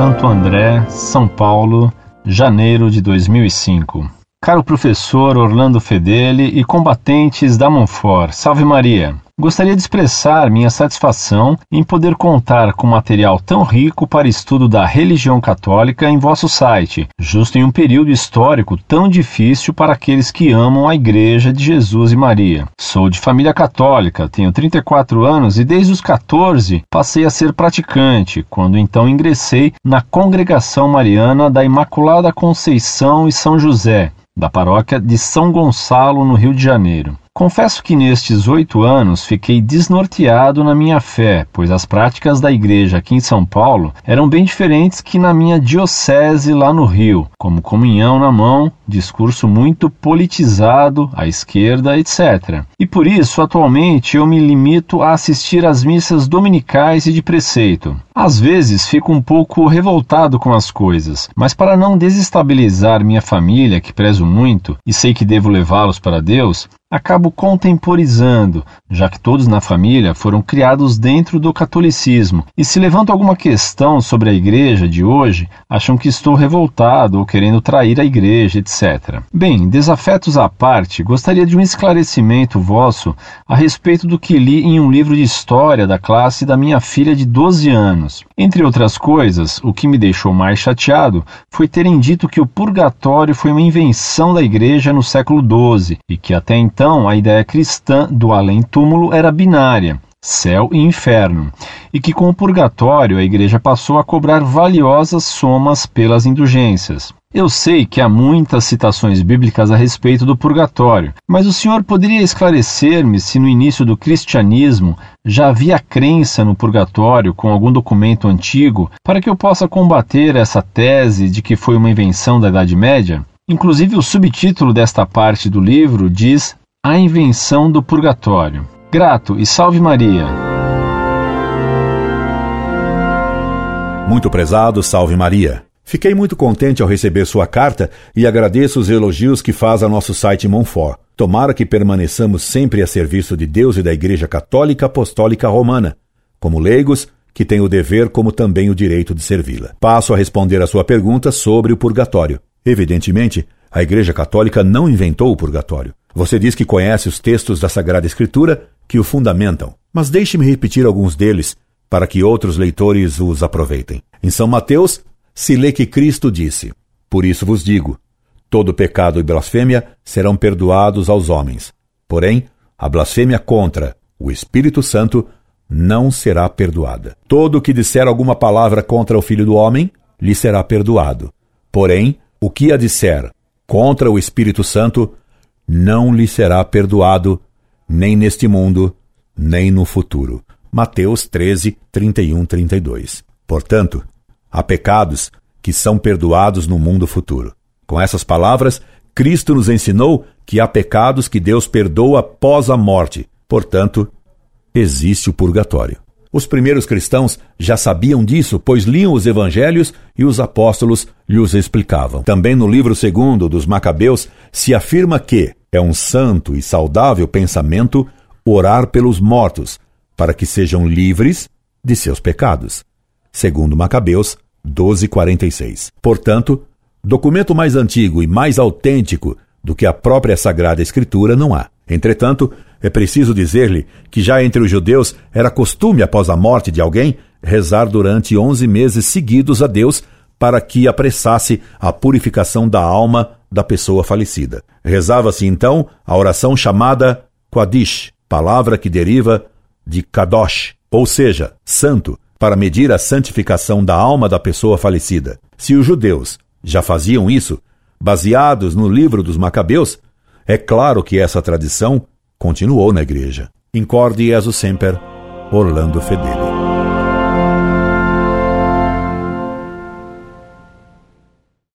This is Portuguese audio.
Santo André, São Paulo, janeiro de 2005. Caro professor Orlando Fedeli e combatentes da Monfort, salve Maria! Gostaria de expressar minha satisfação em poder contar com material tão rico para estudo da religião católica em vosso site, justo em um período histórico tão difícil para aqueles que amam a Igreja de Jesus e Maria. Sou de família católica, tenho 34 anos e desde os 14 passei a ser praticante, quando então ingressei na Congregação Mariana da Imaculada Conceição e São José, da paróquia de São Gonçalo, no Rio de Janeiro. Confesso que nestes oito anos fiquei desnorteado na minha fé, pois as práticas da igreja aqui em São Paulo eram bem diferentes que na minha diocese lá no Rio, como comunhão na mão, discurso muito politizado, à esquerda, etc. E por isso, atualmente, eu me limito a assistir às missas dominicais e de preceito. Às vezes fico um pouco revoltado com as coisas, mas para não desestabilizar minha família, que prezo muito e sei que devo levá-los para Deus, acabo contemporizando, já que todos na família foram criados dentro do catolicismo. E se levanto alguma questão sobre a igreja de hoje, acham que estou revoltado ou querendo trair a igreja, etc. Bem, desafetos à parte, gostaria de um esclarecimento vosso a respeito do que li em um livro de história da classe da minha filha de 12 anos. Entre outras coisas, o que me deixou mais chateado foi terem dito que o purgatório foi uma invenção da igreja no século XII e que até então então, a ideia cristã do além-túmulo era binária, céu e inferno, e que com o purgatório a igreja passou a cobrar valiosas somas pelas indulgências. Eu sei que há muitas citações bíblicas a respeito do purgatório, mas o senhor poderia esclarecer-me se no início do cristianismo já havia crença no purgatório com algum documento antigo para que eu possa combater essa tese de que foi uma invenção da Idade Média? Inclusive, o subtítulo desta parte do livro diz a invenção do purgatório. Grato e salve Maria. Muito prezado, salve Maria. Fiquei muito contente ao receber sua carta e agradeço os elogios que faz a nosso site Monfort. Tomara que permaneçamos sempre a serviço de Deus e da Igreja Católica Apostólica Romana, como leigos que têm o dever como também o direito de servi-la. Passo a responder a sua pergunta sobre o purgatório. Evidentemente, a Igreja Católica não inventou o purgatório. Você diz que conhece os textos da Sagrada Escritura que o fundamentam, mas deixe-me repetir alguns deles para que outros leitores os aproveitem. Em São Mateus, se lê que Cristo disse: Por isso vos digo, todo pecado e blasfêmia serão perdoados aos homens. Porém, a blasfêmia contra o Espírito Santo não será perdoada. Todo o que disser alguma palavra contra o Filho do Homem lhe será perdoado. Porém, o que a disser contra o Espírito Santo não lhe será perdoado, nem neste mundo, nem no futuro. Mateus 13, 31, 32. Portanto, há pecados que são perdoados no mundo futuro. Com essas palavras, Cristo nos ensinou que há pecados que Deus perdoa após a morte. Portanto, existe o purgatório. Os primeiros cristãos já sabiam disso, pois liam os evangelhos e os apóstolos lhes explicavam. Também no livro segundo dos Macabeus se afirma que é um santo e saudável pensamento orar pelos mortos, para que sejam livres de seus pecados. Segundo Macabeus 12:46. Portanto, documento mais antigo e mais autêntico do que a própria Sagrada Escritura não há. Entretanto, é preciso dizer-lhe que já entre os judeus era costume, após a morte de alguém, rezar durante onze meses seguidos a Deus para que apressasse a purificação da alma da pessoa falecida. Rezava-se então a oração chamada Quadish, palavra que deriva de Kadosh, ou seja, santo, para medir a santificação da alma da pessoa falecida. Se os judeus já faziam isso, baseados no livro dos Macabeus, é claro que essa tradição continuou na igreja. Incorde Jesus Semper, Orlando Fedeli.